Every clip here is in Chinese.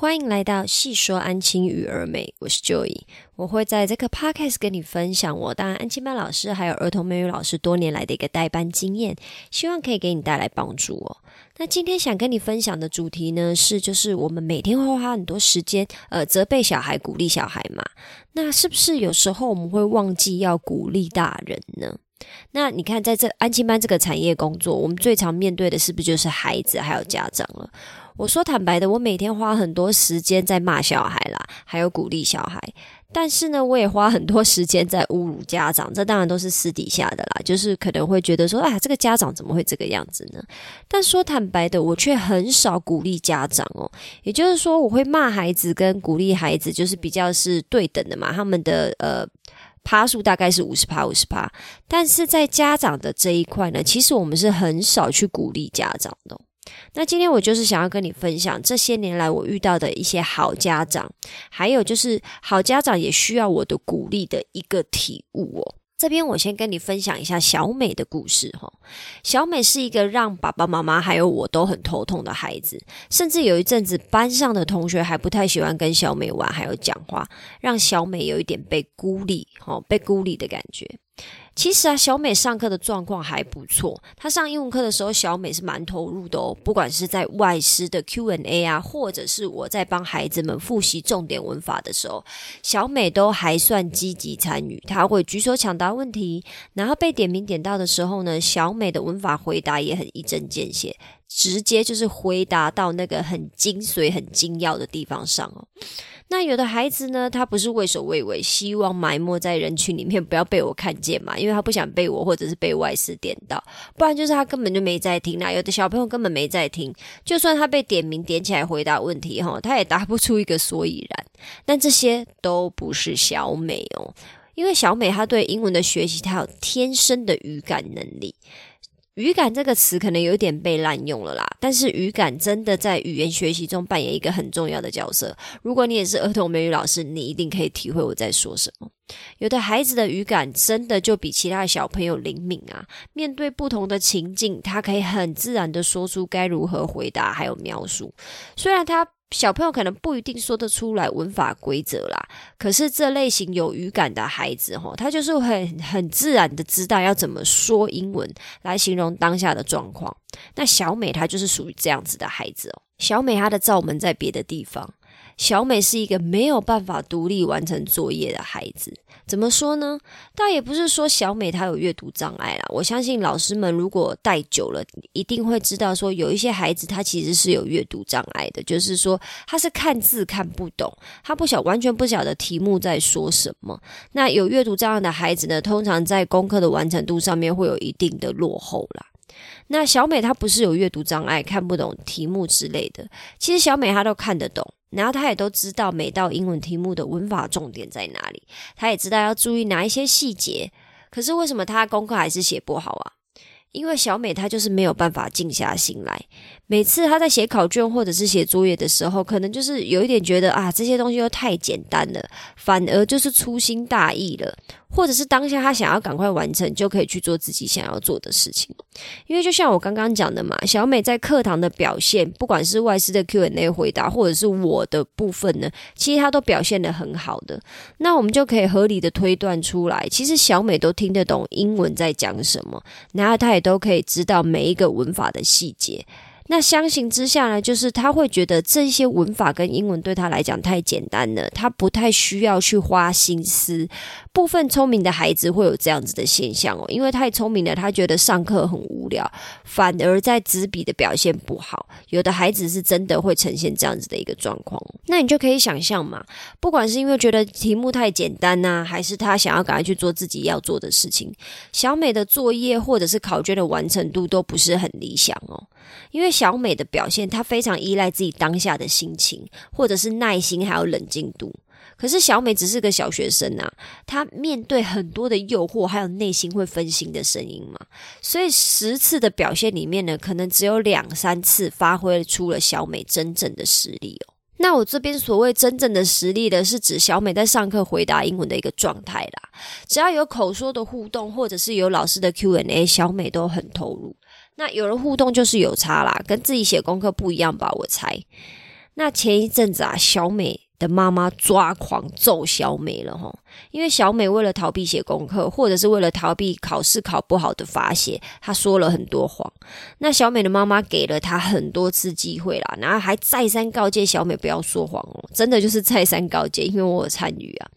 欢迎来到细说安亲与儿美，我是 Joy。我会在这个 podcast 跟你分享我当安亲班老师还有儿童美语老师多年来的一个代班经验，希望可以给你带来帮助哦。那今天想跟你分享的主题呢，是就是我们每天会花很多时间，呃，责备小孩、鼓励小孩嘛。那是不是有时候我们会忘记要鼓励大人呢？那你看，在这安亲班这个产业工作，我们最常面对的是不是就是孩子还有家长了？我说坦白的，我每天花很多时间在骂小孩啦，还有鼓励小孩，但是呢，我也花很多时间在侮辱家长。这当然都是私底下的啦，就是可能会觉得说，啊，这个家长怎么会这个样子呢？但说坦白的，我却很少鼓励家长哦。也就是说，我会骂孩子跟鼓励孩子，就是比较是对等的嘛。他们的呃趴数大概是五十趴五十趴，但是在家长的这一块呢，其实我们是很少去鼓励家长的。那今天我就是想要跟你分享这些年来我遇到的一些好家长，还有就是好家长也需要我的鼓励的一个体悟哦。这边我先跟你分享一下小美的故事哈。小美是一个让爸爸妈妈还有我都很头痛的孩子，甚至有一阵子班上的同学还不太喜欢跟小美玩，还有讲话，让小美有一点被孤立，哈，被孤立的感觉。其实啊，小美上课的状况还不错。她上英文课的时候，小美是蛮投入的哦。不管是在外师的 Q&A 啊，或者是我在帮孩子们复习重点文法的时候，小美都还算积极参与。她会举手抢答问题，然后被点名点到的时候呢，小美的文法回答也很一针见血，直接就是回答到那个很精髓、很精要的地方上哦。那有的孩子呢，他不是畏首畏尾，希望埋没在人群里面，不要被我看见嘛，因为他不想被我或者是被外师点到，不然就是他根本就没在听啦。有的小朋友根本没在听，就算他被点名点起来回答问题哈，他也答不出一个所以然。但这些都不是小美哦，因为小美她对英文的学习，她有天生的语感能力。语感这个词可能有点被滥用了啦，但是语感真的在语言学习中扮演一个很重要的角色。如果你也是儿童美语老师，你一定可以体会我在说什么。有的孩子的语感真的就比其他小朋友灵敏啊，面对不同的情境，他可以很自然的说出该如何回答，还有描述。虽然他。小朋友可能不一定说得出来文法规则啦，可是这类型有语感的孩子，吼，他就是很很自然的知道要怎么说英文来形容当下的状况。那小美她就是属于这样子的孩子哦。小美她的罩门在别的地方。小美是一个没有办法独立完成作业的孩子，怎么说呢？倒也不是说小美她有阅读障碍啦。我相信老师们如果带久了，一定会知道说有一些孩子他其实是有阅读障碍的，就是说他是看字看不懂，他不晓完全不晓得题目在说什么。那有阅读障碍的孩子呢，通常在功课的完成度上面会有一定的落后啦。那小美她不是有阅读障碍，看不懂题目之类的，其实小美她都看得懂。然后她也都知道每道英文题目的文法重点在哪里，她也知道要注意哪一些细节。可是为什么她功课还是写不好啊？因为小美她就是没有办法静下心来。每次她在写考卷或者是写作业的时候，可能就是有一点觉得啊，这些东西又太简单了，反而就是粗心大意了。或者是当下他想要赶快完成，就可以去做自己想要做的事情。因为就像我刚刚讲的嘛，小美在课堂的表现，不管是外师的 Q&A 回答，或者是我的部分呢，其实她都表现的很好的。那我们就可以合理的推断出来，其实小美都听得懂英文在讲什么，然后她也都可以知道每一个文法的细节。那相形之下呢，就是他会觉得这些文法跟英文对他来讲太简单了，他不太需要去花心思。部分聪明的孩子会有这样子的现象哦，因为太聪明了，他觉得上课很无聊，反而在纸笔的表现不好。有的孩子是真的会呈现这样子的一个状况，那你就可以想象嘛，不管是因为觉得题目太简单呐，还是他想要赶快去做自己要做的事情，小美的作业或者是考卷的完成度都不是很理想哦。因为小美的表现，她非常依赖自己当下的心情，或者是耐心还有冷静度。可是小美只是个小学生啊，她面对很多的诱惑，还有内心会分心的声音嘛。所以十次的表现里面呢，可能只有两三次发挥出了小美真正的实力哦。那我这边所谓真正的实力的，是指小美在上课回答英文的一个状态啦。只要有口说的互动，或者是有老师的 Q&A，小美都很投入。那有人互动就是有差啦，跟自己写功课不一样吧？我猜。那前一阵子啊，小美。的妈妈抓狂揍小美了哈，因为小美为了逃避写功课，或者是为了逃避考试考不好的罚写，她说了很多谎。那小美的妈妈给了她很多次机会啦，然后还再三告诫小美不要说谎哦，真的就是再三告诫，因为我有参与啊。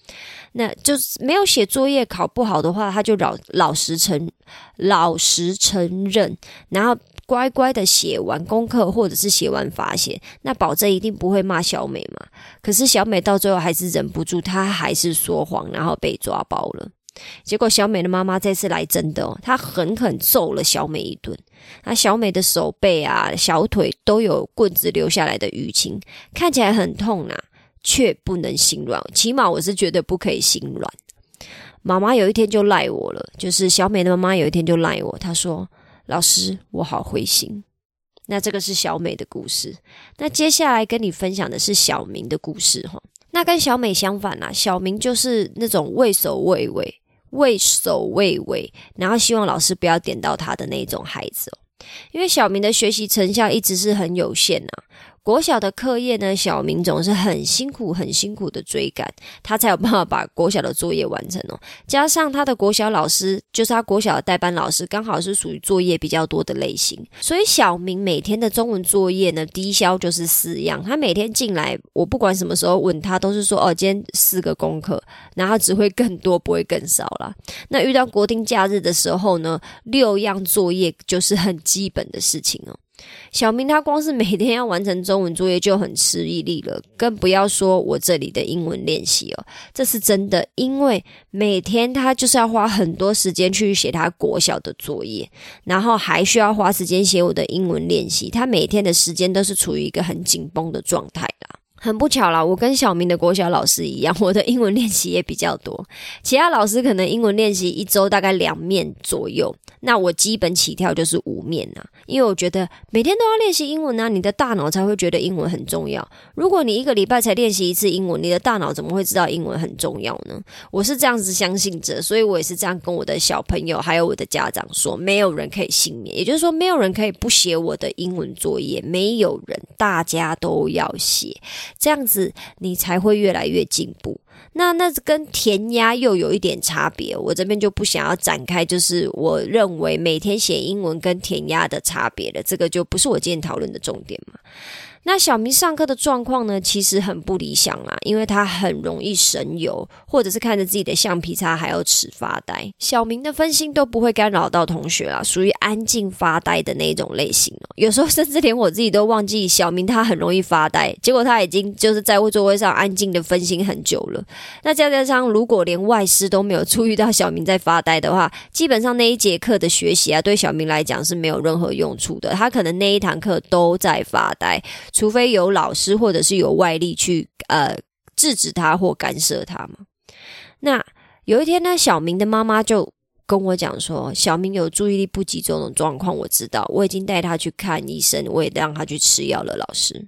那就是没有写作业考不好的话，他就老老实承老实承认，然后。乖乖的写完功课，或者是写完罚写，那保证一定不会骂小美嘛。可是小美到最后还是忍不住，她还是说谎，然后被抓包了。结果小美的妈妈这次来真的，她狠狠揍了小美一顿。那小美的手背啊、小腿都有棍子留下来的淤青，看起来很痛啊，却不能心软。起码我是觉得不可以心软。妈妈有一天就赖我了，就是小美的妈妈有一天就赖我，她说。老师，我好灰心。那这个是小美的故事。那接下来跟你分享的是小明的故事哈。那跟小美相反啊，小明就是那种畏首畏尾、畏首畏尾，然后希望老师不要点到他的那种孩子哦。因为小明的学习成效一直是很有限呐。国小的课业呢，小明总是很辛苦、很辛苦的追赶，他才有办法把国小的作业完成哦。加上他的国小老师，就是他国小的代班老师，刚好是属于作业比较多的类型，所以小明每天的中文作业呢，低消就是四样。他每天进来，我不管什么时候问他，都是说哦，今天四个功课，然后只会更多，不会更少啦。那遇到国定假日的时候呢，六样作业就是很基本的事情哦。小明他光是每天要完成中文作业就很吃毅力了，更不要说我这里的英文练习哦。这是真的，因为每天他就是要花很多时间去写他国小的作业，然后还需要花时间写我的英文练习。他每天的时间都是处于一个很紧绷的状态啦。很不巧啦，我跟小明的国小老师一样，我的英文练习也比较多，其他老师可能英文练习一周大概两面左右。那我基本起跳就是五面呐，因为我觉得每天都要练习英文啊，你的大脑才会觉得英文很重要。如果你一个礼拜才练习一次英文，你的大脑怎么会知道英文很重要呢？我是这样子相信着，所以我也是这样跟我的小朋友还有我的家长说，没有人可以幸免，也就是说，没有人可以不写我的英文作业，没有人，大家都要写，这样子你才会越来越进步。那那跟填鸭又有一点差别，我这边就不想要展开，就是我认为每天写英文跟填鸭的差别了，这个就不是我今天讨论的重点嘛。那小明上课的状况呢，其实很不理想啦，因为他很容易神游，或者是看着自己的橡皮擦还有尺发呆。小明的分心都不会干扰到同学啦，属于安静发呆的那种类型哦。有时候甚至连我自己都忘记小明他很容易发呆，结果他已经就是在座位上安静的分心很久了。那再加上如果连外师都没有注意到小明在发呆的话，基本上那一节课的学习啊，对小明来讲是没有任何用处的。他可能那一堂课都在发呆。除非有老师或者是有外力去呃制止他或干涉他嘛。那有一天呢，小明的妈妈就跟我讲说，小明有注意力不集中的状况，我知道，我已经带他去看医生，我也让他去吃药了。老师，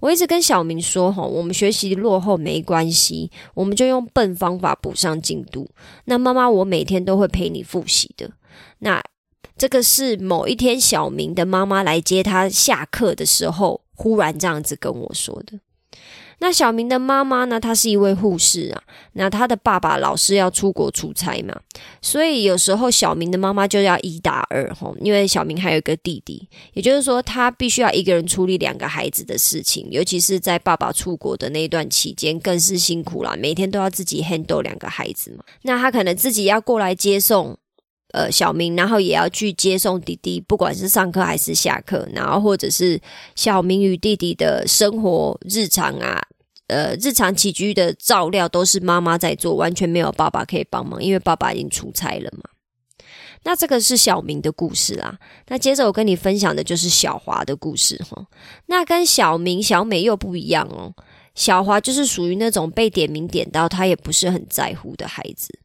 我一直跟小明说哈，我们学习落后没关系，我们就用笨方法补上进度。那妈妈，我每天都会陪你复习的。那这个是某一天小明的妈妈来接他下课的时候。忽然这样子跟我说的。那小明的妈妈呢？她是一位护士啊。那他的爸爸老是要出国出差嘛，所以有时候小明的妈妈就要一打二吼，因为小明还有一个弟弟，也就是说他必须要一个人处理两个孩子的事情，尤其是在爸爸出国的那一段期间，更是辛苦了，每天都要自己 handle 两个孩子嘛。那他可能自己要过来接送。呃，小明，然后也要去接送弟弟，不管是上课还是下课，然后或者是小明与弟弟的生活日常啊，呃，日常起居的照料都是妈妈在做，完全没有爸爸可以帮忙，因为爸爸已经出差了嘛。那这个是小明的故事啦。那接着我跟你分享的就是小华的故事哈。那跟小明、小美又不一样哦。小华就是属于那种被点名点到，他也不是很在乎的孩子。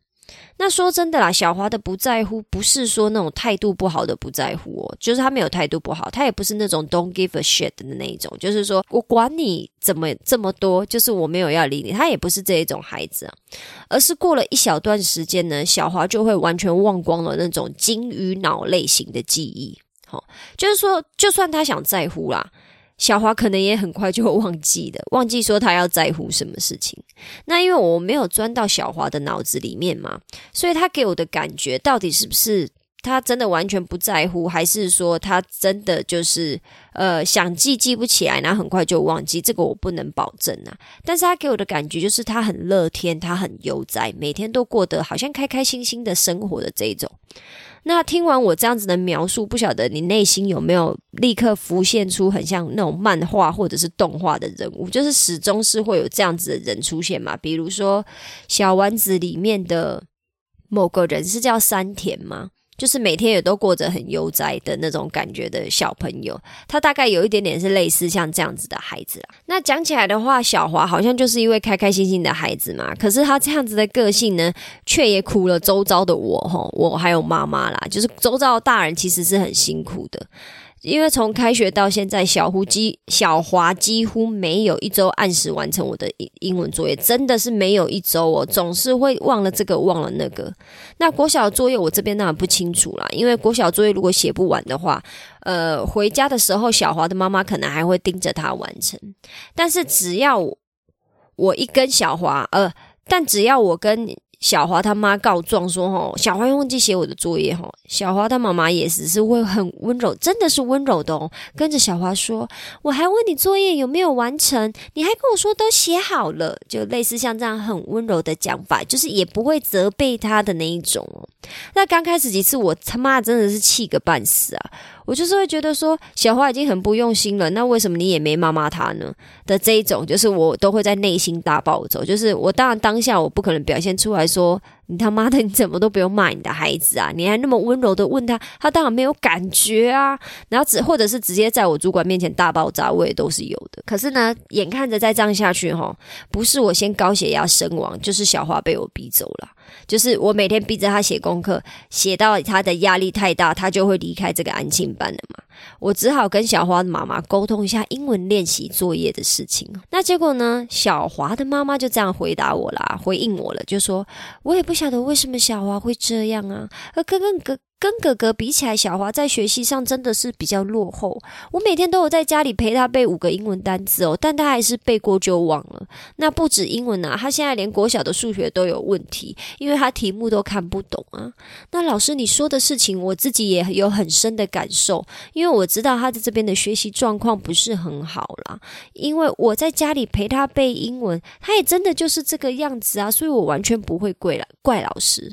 那说真的啦，小华的不在乎，不是说那种态度不好的不在乎哦，就是他没有态度不好，他也不是那种 don't give a shit 的那一种，就是说我管你怎么这么多，就是我没有要理你，他也不是这一种孩子，而是过了一小段时间呢，小华就会完全忘光了那种金鱼脑类型的记忆，好，就是说，就算他想在乎啦。小华可能也很快就会忘记的，忘记说他要在乎什么事情。那因为我没有钻到小华的脑子里面嘛，所以他给我的感觉到底是不是他真的完全不在乎，还是说他真的就是呃想记记不起来，然后很快就忘记？这个我不能保证啊。但是他给我的感觉就是他很乐天，他很悠哉，每天都过得好像开开心心的生活的这一种。那听完我这样子的描述，不晓得你内心有没有立刻浮现出很像那种漫画或者是动画的人物，就是始终是会有这样子的人出现嘛？比如说小丸子里面的某个人是叫山田吗？就是每天也都过着很悠哉的那种感觉的小朋友，他大概有一点点是类似像这样子的孩子啦。那讲起来的话，小华好像就是一位开开心心的孩子嘛。可是他这样子的个性呢，却也苦了周遭的我吼，我还有妈妈啦，就是周遭的大人其实是很辛苦的。因为从开学到现在，小胡几小华几乎没有一周按时完成我的英英文作业，真的是没有一周哦，总是会忘了这个忘了那个。那国小作业我这边当然不清楚啦，因为国小作业如果写不完的话，呃，回家的时候小华的妈妈可能还会盯着他完成。但是只要我一跟小华，呃，但只要我跟。小华他妈告状说：“吼，小华忘记写我的作业。吼，小华他妈妈也只是会很温柔，真的是温柔的哦。跟着小华说：‘我还问你作业有没有完成，你还跟我说都写好了。’就类似像这样很温柔的讲法，就是也不会责备他的那一种哦。那刚开始几次，我他妈真的是气个半死啊！我就是会觉得说，小花已经很不用心了，那为什么你也没骂骂他呢？的这一种，就是我都会在内心大暴走。就是我当然当下我不可能表现出来说。你他妈的，你怎么都不用骂你的孩子啊？你还那么温柔的问他，他当然没有感觉啊。然后只或者是直接在我主管面前大爆炸，我也都是有的。可是呢，眼看着再这样下去，哈，不是我先高血压身亡，就是小花被我逼走了。就是我每天逼着他写功课，写到他的压力太大，他就会离开这个安静班了嘛。我只好跟小华的妈妈沟通一下英文练习作业的事情。那结果呢，小华的妈妈就这样回答我啦，回应我了，就说我也不晓得为什么小华会这样啊，而哥哥哥。跟哥哥比起来，小华在学习上真的是比较落后。我每天都有在家里陪他背五个英文单词哦，但他还是背过就忘了。那不止英文啊，他现在连国小的数学都有问题，因为他题目都看不懂啊。那老师你说的事情，我自己也有很深的感受，因为我知道他在这边的学习状况不是很好啦。因为我在家里陪他背英文，他也真的就是这个样子啊，所以我完全不会怪了怪老师。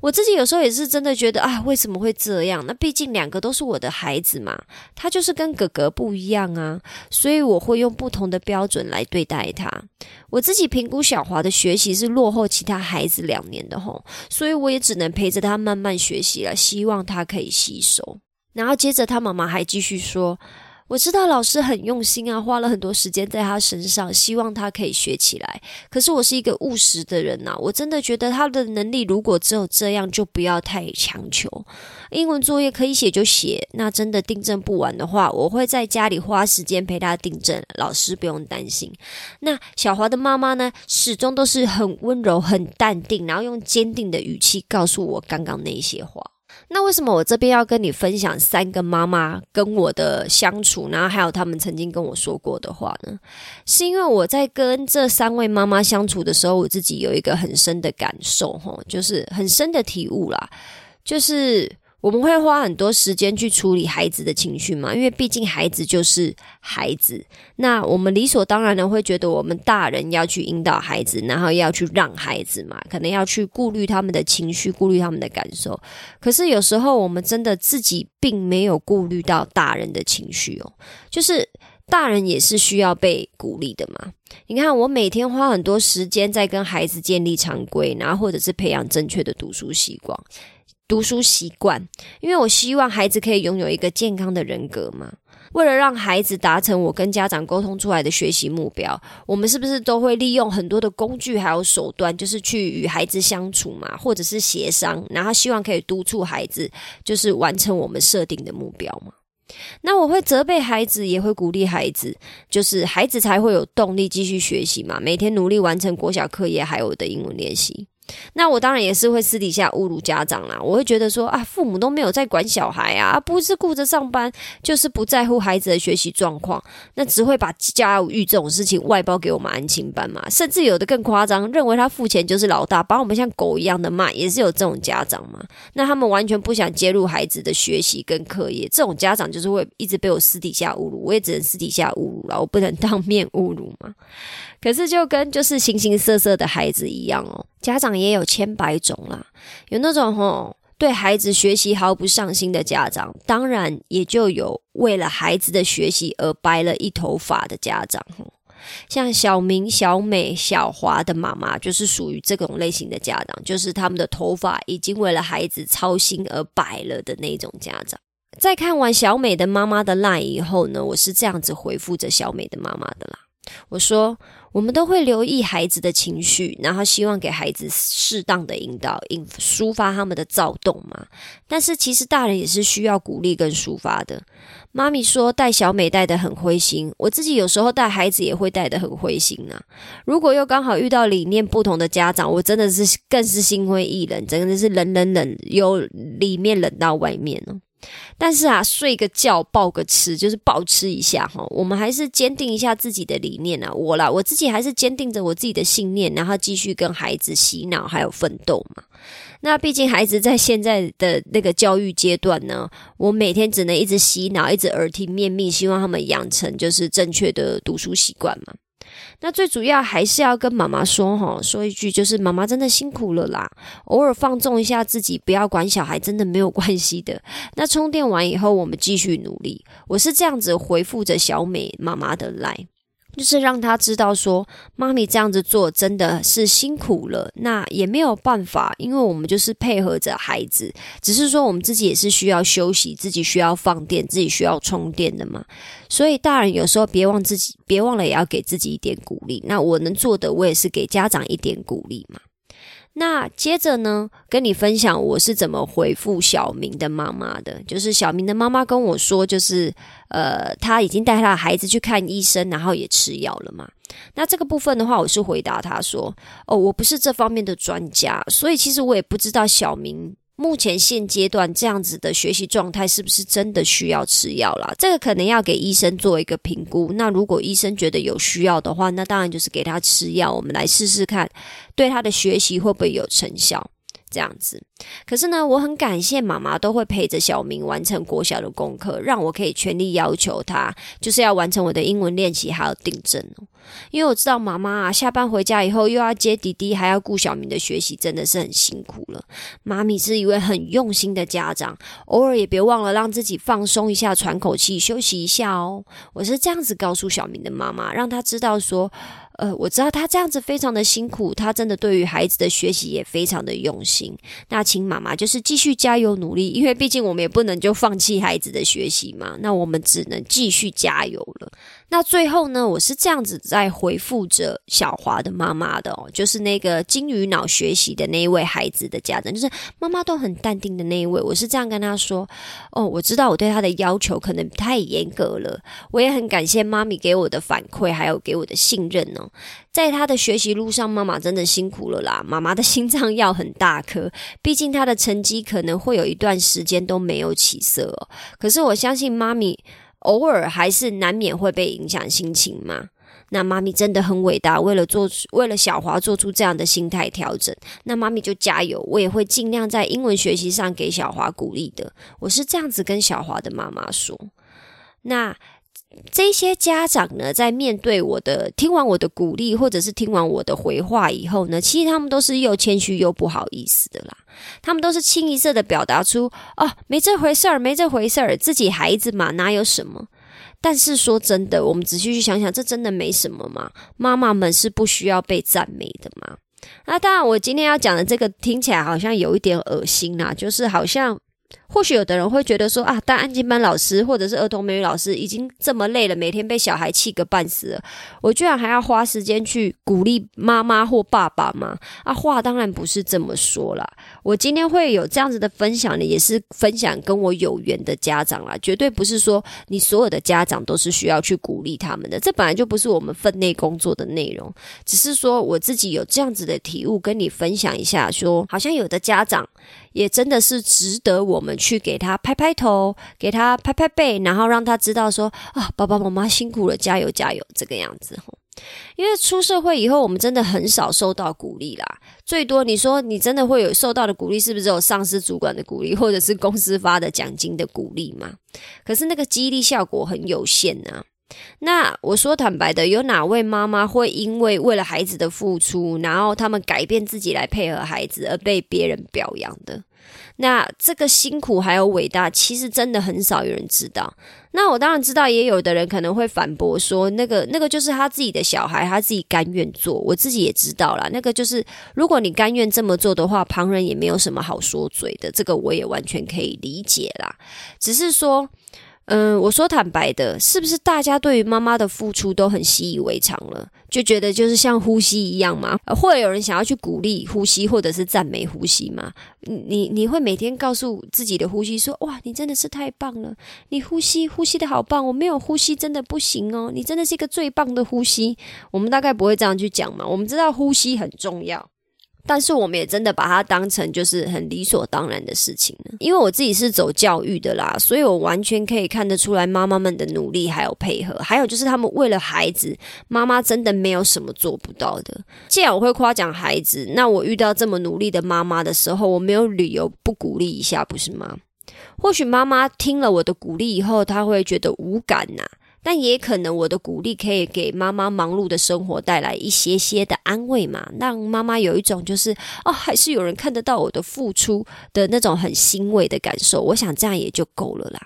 我自己有时候也是真的觉得啊，为什么？怎么会这样？那毕竟两个都是我的孩子嘛，他就是跟哥哥不一样啊，所以我会用不同的标准来对待他。我自己评估小华的学习是落后其他孩子两年的吼，所以我也只能陪着他慢慢学习了，希望他可以吸收。然后接着他妈妈还继续说。我知道老师很用心啊，花了很多时间在他身上，希望他可以学起来。可是我是一个务实的人呐，我真的觉得他的能力如果只有这样，就不要太强求。英文作业可以写就写，那真的订正不完的话，我会在家里花时间陪他订正，老师不用担心。那小华的妈妈呢，始终都是很温柔、很淡定，然后用坚定的语气告诉我刚刚那些话。那为什么我这边要跟你分享三个妈妈跟我的相处，然后还有他们曾经跟我说过的话呢？是因为我在跟这三位妈妈相处的时候，我自己有一个很深的感受，吼，就是很深的体悟啦，就是。我们会花很多时间去处理孩子的情绪嘛？因为毕竟孩子就是孩子，那我们理所当然的会觉得我们大人要去引导孩子，然后要去让孩子嘛，可能要去顾虑他们的情绪，顾虑他们的感受。可是有时候我们真的自己并没有顾虑到大人的情绪哦，就是大人也是需要被鼓励的嘛。你看，我每天花很多时间在跟孩子建立常规，然后或者是培养正确的读书习惯。读书习惯，因为我希望孩子可以拥有一个健康的人格嘛。为了让孩子达成我跟家长沟通出来的学习目标，我们是不是都会利用很多的工具还有手段，就是去与孩子相处嘛，或者是协商，然后希望可以督促孩子，就是完成我们设定的目标嘛？那我会责备孩子，也会鼓励孩子，就是孩子才会有动力继续学习嘛，每天努力完成国小课业还有的英文练习。那我当然也是会私底下侮辱家长啦，我会觉得说啊，父母都没有在管小孩啊，不是顾着上班，就是不在乎孩子的学习状况，那只会把家务育这种事情外包给我们安亲班嘛，甚至有的更夸张，认为他付钱就是老大，把我们像狗一样的骂，也是有这种家长嘛。那他们完全不想介入孩子的学习跟课业，这种家长就是会一直被我私底下侮辱，我也只能私底下侮辱了，我不能当面侮辱嘛。可是就跟就是形形色色的孩子一样哦，家长也有千百种啦。有那种吼对孩子学习毫不上心的家长，当然也就有为了孩子的学习而白了一头发的家长吼。像小明、小美、小华的妈妈，就是属于这种类型的家长，就是他们的头发已经为了孩子操心而白了的那种家长。在看完小美的妈妈的赖以后呢，我是这样子回复着小美的妈妈的啦，我说。我们都会留意孩子的情绪，然后希望给孩子适当的引导，引抒发他们的躁动嘛。但是其实大人也是需要鼓励跟抒发的。妈咪说带小美带的很灰心，我自己有时候带孩子也会带的很灰心呐。如果又刚好遇到理念不同的家长，我真的是更是心灰意冷，真的是冷冷冷，由里面冷到外面哦。但是啊，睡个觉，抱个吃，就是抱吃一下哈。我们还是坚定一下自己的理念啊。我啦，我自己还是坚定着我自己的信念，然后继续跟孩子洗脑还有奋斗嘛。那毕竟孩子在现在的那个教育阶段呢，我每天只能一直洗脑，一直耳听面命，希望他们养成就是正确的读书习惯嘛。那最主要还是要跟妈妈说哈，说一句就是妈妈真的辛苦了啦，偶尔放纵一下自己，不要管小孩，真的没有关系的。那充电完以后，我们继续努力。我是这样子回复着小美妈妈的来。就是让他知道说，妈咪这样子做真的是辛苦了，那也没有办法，因为我们就是配合着孩子，只是说我们自己也是需要休息，自己需要放电，自己需要充电的嘛。所以大人有时候别忘自己，别忘了也要给自己一点鼓励。那我能做的，我也是给家长一点鼓励嘛。那接着呢，跟你分享我是怎么回复小明的妈妈的。就是小明的妈妈跟我说，就是呃，他已经带他的孩子去看医生，然后也吃药了嘛。那这个部分的话，我是回答他说：“哦，我不是这方面的专家，所以其实我也不知道小明。”目前现阶段这样子的学习状态是不是真的需要吃药啦？这个可能要给医生做一个评估。那如果医生觉得有需要的话，那当然就是给他吃药，我们来试试看，对他的学习会不会有成效。这样子，可是呢，我很感谢妈妈都会陪着小明完成国小的功课，让我可以全力要求他，就是要完成我的英文练习还有订正。因为我知道妈妈啊，下班回家以后又要接弟弟，还要顾小明的学习，真的是很辛苦了。妈咪是一位很用心的家长，偶尔也别忘了让自己放松一下，喘口气，休息一下哦。我是这样子告诉小明的妈妈，让他知道说。呃，我知道他这样子非常的辛苦，他真的对于孩子的学习也非常的用心。那请妈妈就是继续加油努力，因为毕竟我们也不能就放弃孩子的学习嘛。那我们只能继续加油了。那最后呢，我是这样子在回复着小华的妈妈的哦，就是那个金鱼脑学习的那一位孩子的家长，就是妈妈都很淡定的那一位。我是这样跟他说：哦，我知道我对他的要求可能太严格了，我也很感谢妈咪给我的反馈，还有给我的信任哦。在他的学习路上，妈妈真的辛苦了啦。妈妈的心脏要很大颗，毕竟他的成绩可能会有一段时间都没有起色哦。可是我相信妈咪。偶尔还是难免会被影响心情嘛？那妈咪真的很伟大，为了做为了小华做出这样的心态调整，那妈咪就加油，我也会尽量在英文学习上给小华鼓励的。我是这样子跟小华的妈妈说。那。这些家长呢，在面对我的听完我的鼓励，或者是听完我的回话以后呢，其实他们都是又谦虚又不好意思的啦。他们都是清一色的表达出哦，没这回事儿，没这回事儿，自己孩子嘛，哪有什么？但是说真的，我们仔细去想想，这真的没什么吗？妈妈们是不需要被赞美的吗？那当然，我今天要讲的这个听起来好像有一点恶心啊，就是好像。或许有的人会觉得说啊，当安静班老师或者是儿童美语老师已经这么累了，每天被小孩气个半死了，我居然还要花时间去鼓励妈妈或爸爸吗？啊，话当然不是这么说啦。我今天会有这样子的分享呢，也是分享跟我有缘的家长啦，绝对不是说你所有的家长都是需要去鼓励他们的，这本来就不是我们分内工作的内容，只是说我自己有这样子的体悟，跟你分享一下，说好像有的家长。也真的是值得我们去给他拍拍头，给他拍拍背，然后让他知道说啊，爸爸妈妈辛苦了，加油加油，这个样子吼因为出社会以后，我们真的很少受到鼓励啦，最多你说你真的会有受到的鼓励，是不是只有上司主管的鼓励，或者是公司发的奖金的鼓励嘛？可是那个激励效果很有限呐。那我说坦白的，有哪位妈妈会因为为了孩子的付出，然后他们改变自己来配合孩子而被别人表扬的？那这个辛苦还有伟大，其实真的很少有人知道。那我当然知道，也有的人可能会反驳说，那个那个就是他自己的小孩，他自己甘愿做。我自己也知道啦，那个就是如果你甘愿这么做的话，旁人也没有什么好说嘴的。这个我也完全可以理解啦，只是说。嗯，我说坦白的，是不是大家对于妈妈的付出都很习以为常了，就觉得就是像呼吸一样吗？会有人想要去鼓励呼吸，或者是赞美呼吸吗？你你会每天告诉自己的呼吸说：“哇，你真的是太棒了，你呼吸呼吸的好棒，我没有呼吸真的不行哦，你真的是一个最棒的呼吸。”我们大概不会这样去讲嘛，我们知道呼吸很重要。但是我们也真的把它当成就是很理所当然的事情呢，因为我自己是走教育的啦，所以我完全可以看得出来妈妈们的努力还有配合，还有就是他们为了孩子，妈妈真的没有什么做不到的。既然我会夸奖孩子，那我遇到这么努力的妈妈的时候，我没有理由不鼓励一下，不是吗？或许妈妈听了我的鼓励以后，她会觉得无感呐。但也可能我的鼓励可以给妈妈忙碌的生活带来一些些的安慰嘛，让妈妈有一种就是哦，还是有人看得到我的付出的那种很欣慰的感受。我想这样也就够了啦。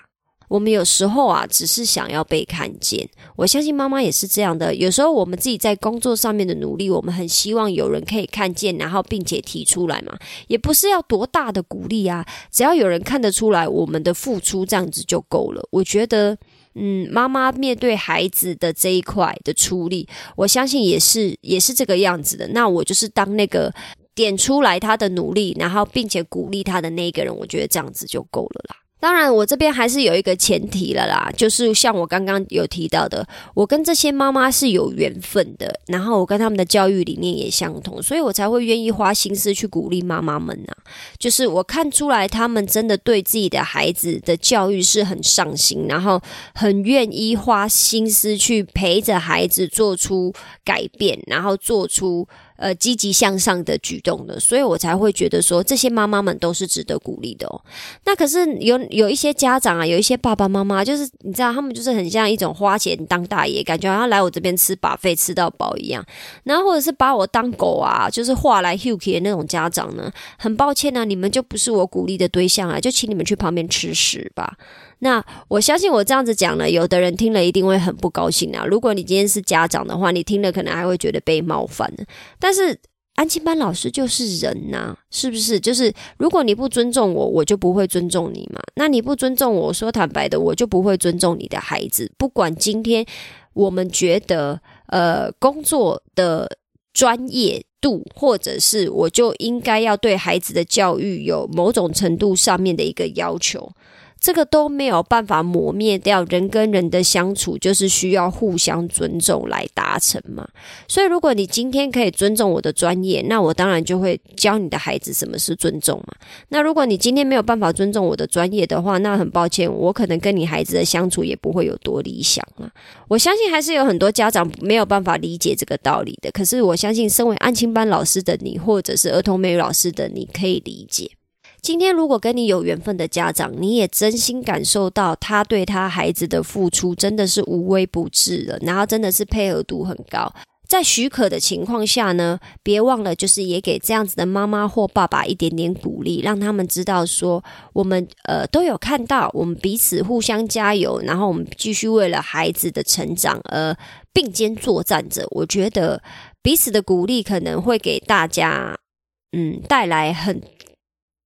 我们有时候啊，只是想要被看见。我相信妈妈也是这样的。有时候我们自己在工作上面的努力，我们很希望有人可以看见，然后并且提出来嘛。也不是要多大的鼓励啊，只要有人看得出来我们的付出，这样子就够了。我觉得。嗯，妈妈面对孩子的这一块的处理，我相信也是也是这个样子的。那我就是当那个点出来他的努力，然后并且鼓励他的那个人，我觉得这样子就够了啦。当然，我这边还是有一个前提了啦，就是像我刚刚有提到的，我跟这些妈妈是有缘分的，然后我跟他们的教育理念也相同，所以我才会愿意花心思去鼓励妈妈们呐。就是我看出来，他们真的对自己的孩子的教育是很上心，然后很愿意花心思去陪着孩子做出改变，然后做出。呃，积极向上的举动的，所以我才会觉得说这些妈妈们都是值得鼓励的哦。那可是有有一些家长啊，有一些爸爸妈妈，就是你知道，他们就是很像一种花钱当大爷，感觉好像来我这边吃把费吃到饱一样。然后或者是把我当狗啊，就是话来 h u k 的那种家长呢，很抱歉呢，你们就不是我鼓励的对象啊，就请你们去旁边吃屎吧。那我相信我这样子讲了，有的人听了一定会很不高兴啊。如果你今天是家长的话，你听了可能还会觉得被冒犯呢。但是安亲班老师就是人呐，是不是？就是如果你不尊重我，我就不会尊重你嘛。那你不尊重我，说坦白的，我就不会尊重你的孩子。不管今天我们觉得呃工作的专业度，或者是我就应该要对孩子的教育有某种程度上面的一个要求。这个都没有办法磨灭掉人跟人的相处，就是需要互相尊重来达成嘛。所以，如果你今天可以尊重我的专业，那我当然就会教你的孩子什么是尊重嘛。那如果你今天没有办法尊重我的专业的话，那很抱歉，我可能跟你孩子的相处也不会有多理想啊。我相信还是有很多家长没有办法理解这个道理的。可是，我相信身为安亲班老师的你，或者是儿童美语老师的你，可以理解。今天如果跟你有缘分的家长，你也真心感受到他对他孩子的付出真的是无微不至的，然后真的是配合度很高。在许可的情况下呢，别忘了就是也给这样子的妈妈或爸爸一点点鼓励，让他们知道说我们呃都有看到，我们彼此互相加油，然后我们继续为了孩子的成长而并肩作战着。我觉得彼此的鼓励可能会给大家嗯带来很。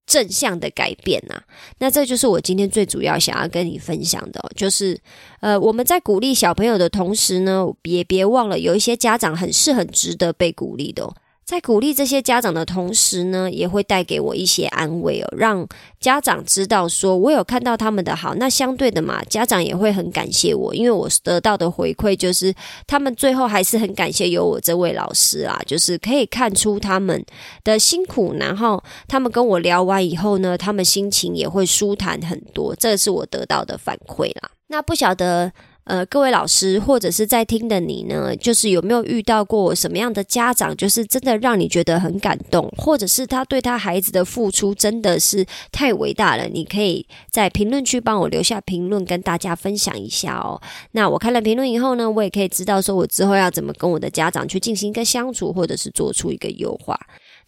正向的改变呐。那这就是我今天最主要想要跟你分享的，就是呃，我们在鼓励小朋友的同时呢，也别忘了有一些家长很是很值得被鼓励的。在鼓励这些家长的同时呢，也会带给我一些安慰哦，让家长知道说我有看到他们的好。那相对的嘛，家长也会很感谢我，因为我得到的回馈就是他们最后还是很感谢有我这位老师啊，就是可以看出他们的辛苦，然后他们跟我聊完以后呢，他们心情也会舒坦很多，这是我得到的反馈啦。那不晓得。呃，各位老师或者是在听的你呢，就是有没有遇到过什么样的家长，就是真的让你觉得很感动，或者是他对他孩子的付出真的是太伟大了？你可以在评论区帮我留下评论，跟大家分享一下哦。那我看了评论以后呢，我也可以知道说我之后要怎么跟我的家长去进行一个相处，或者是做出一个优化。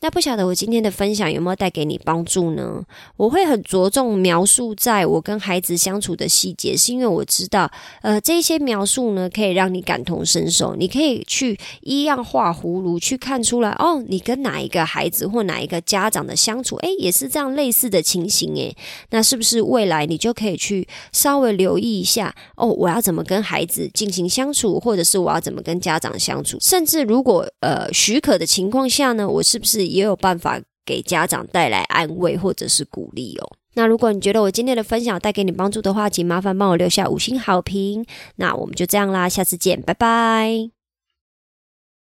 那不晓得我今天的分享有没有带给你帮助呢？我会很着重描述在我跟孩子相处的细节，是因为我知道，呃，这些描述呢可以让你感同身受，你可以去一样画葫芦去看出来，哦，你跟哪一个孩子或哪一个家长的相处，诶，也是这样类似的情形，诶，那是不是未来你就可以去稍微留意一下，哦，我要怎么跟孩子进行相处，或者是我要怎么跟家长相处，甚至如果呃许可的情况下呢，我是不是？也有办法给家长带来安慰或者是鼓励哦。那如果你觉得我今天的分享带给你帮助的话，请麻烦帮我留下五星好评。那我们就这样啦，下次见，拜拜。